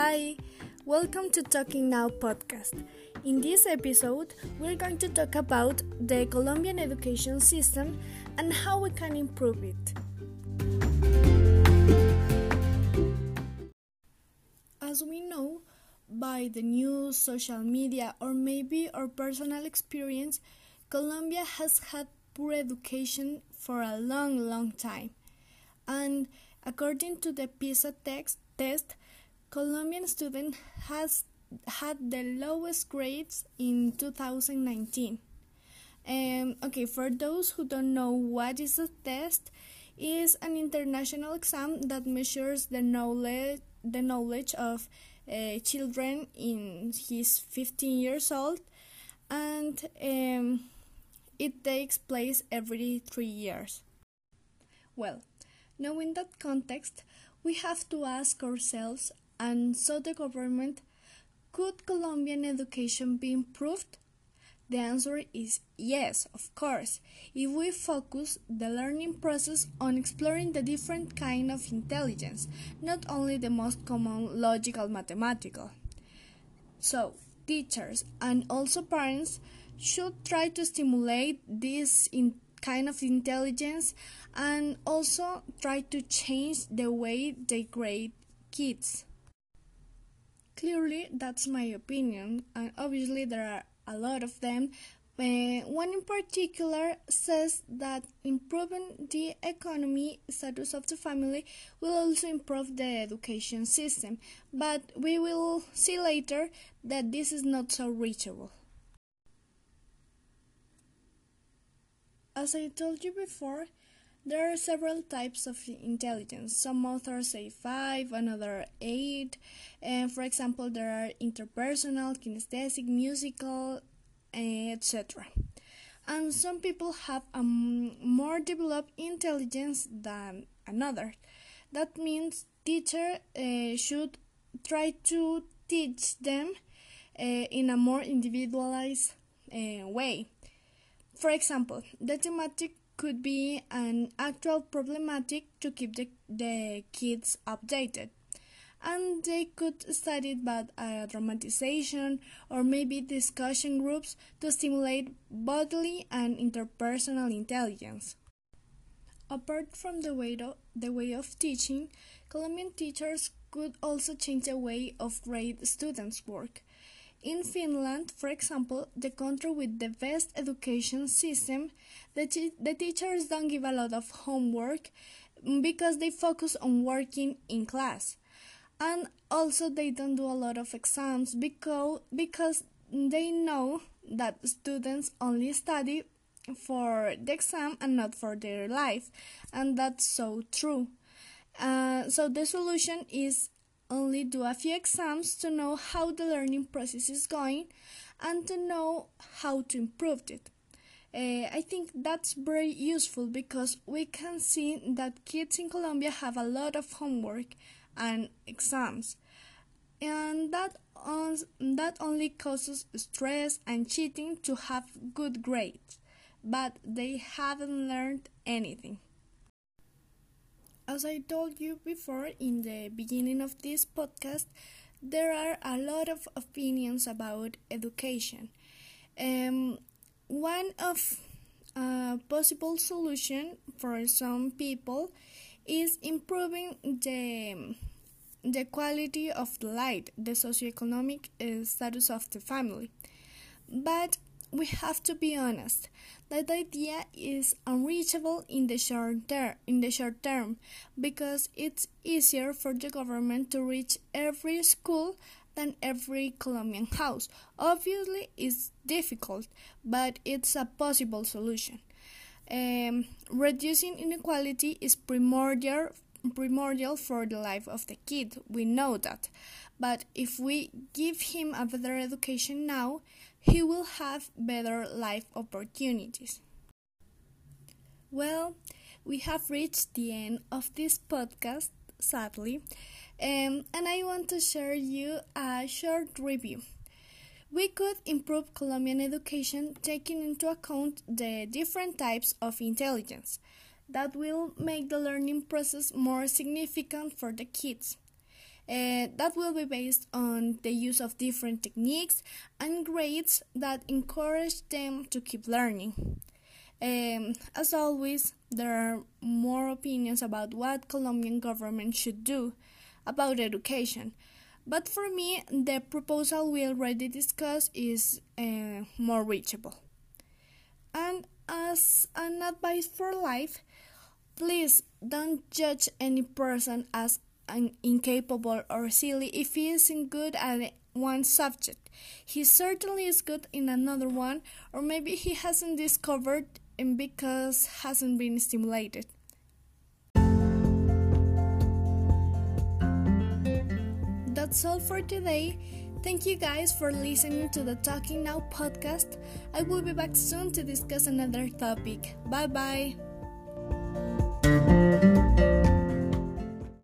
Hi, welcome to Talking Now podcast. In this episode, we're going to talk about the Colombian education system and how we can improve it. As we know, by the news, social media, or maybe our personal experience, Colombia has had poor education for a long, long time. And according to the PISA text, test, Colombian student has had the lowest grades in 2019. Um, okay, for those who don't know what is a test, is an international exam that measures the knowledge the knowledge of uh, children in his 15 years old and um, it takes place every three years. Well, knowing that context, we have to ask ourselves and so the government could Colombian education be improved? The answer is yes, of course, if we focus the learning process on exploring the different kind of intelligence, not only the most common logical mathematical. So, teachers and also parents should try to stimulate this in kind of intelligence and also try to change the way they grade kids. Clearly, that's my opinion, and obviously, there are a lot of them. Uh, one in particular says that improving the economy status of the family will also improve the education system, but we will see later that this is not so reachable. As I told you before, there are several types of intelligence. Some authors say five, another eight. And for example, there are interpersonal, kinesthetic, musical, etc. And some people have a more developed intelligence than another. That means teacher uh, should try to teach them uh, in a more individualized uh, way. For example, the thematic could be an actual problematic to keep the, the kids updated. And they could study about dramatization or maybe discussion groups to stimulate bodily and interpersonal intelligence. Apart from the way, to, the way of teaching, Colombian teachers could also change the way of grade students' work. In Finland, for example, the country with the best education system, the, the teachers don't give a lot of homework because they focus on working in class. And also they don't do a lot of exams because because they know that students only study for the exam and not for their life. And that's so true. Uh, so the solution is only do a few exams to know how the learning process is going and to know how to improve it. Uh, I think that's very useful because we can see that kids in Colombia have a lot of homework and exams, and that on, that only causes stress and cheating to have good grades, but they haven't learned anything. As I told you before in the beginning of this podcast, there are a lot of opinions about education. Um, one of uh, possible solution for some people is improving the the quality of the light, the socioeconomic uh, status of the family. But we have to be honest. That idea is unreachable in the short term in the short term because it's easier for the government to reach every school than every Colombian house. Obviously it's difficult, but it's a possible solution. Um, reducing inequality is primordial primordial for the life of the kid. We know that. But if we give him a better education now, he will have better life opportunities. Well, we have reached the end of this podcast, sadly, um, and I want to share you a short review. We could improve Colombian education taking into account the different types of intelligence that will make the learning process more significant for the kids. Uh, that will be based on the use of different techniques and grades that encourage them to keep learning. Um, as always, there are more opinions about what Colombian government should do about education. But for me, the proposal we already discussed is uh, more reachable. And as an advice for life, please don't judge any person as incapable or silly if he isn't good at one subject. He certainly is good in another one, or maybe he hasn't discovered and because hasn't been stimulated. That's all for today. Thank you guys for listening to the Talking Now podcast. I will be back soon to discuss another topic. Bye bye.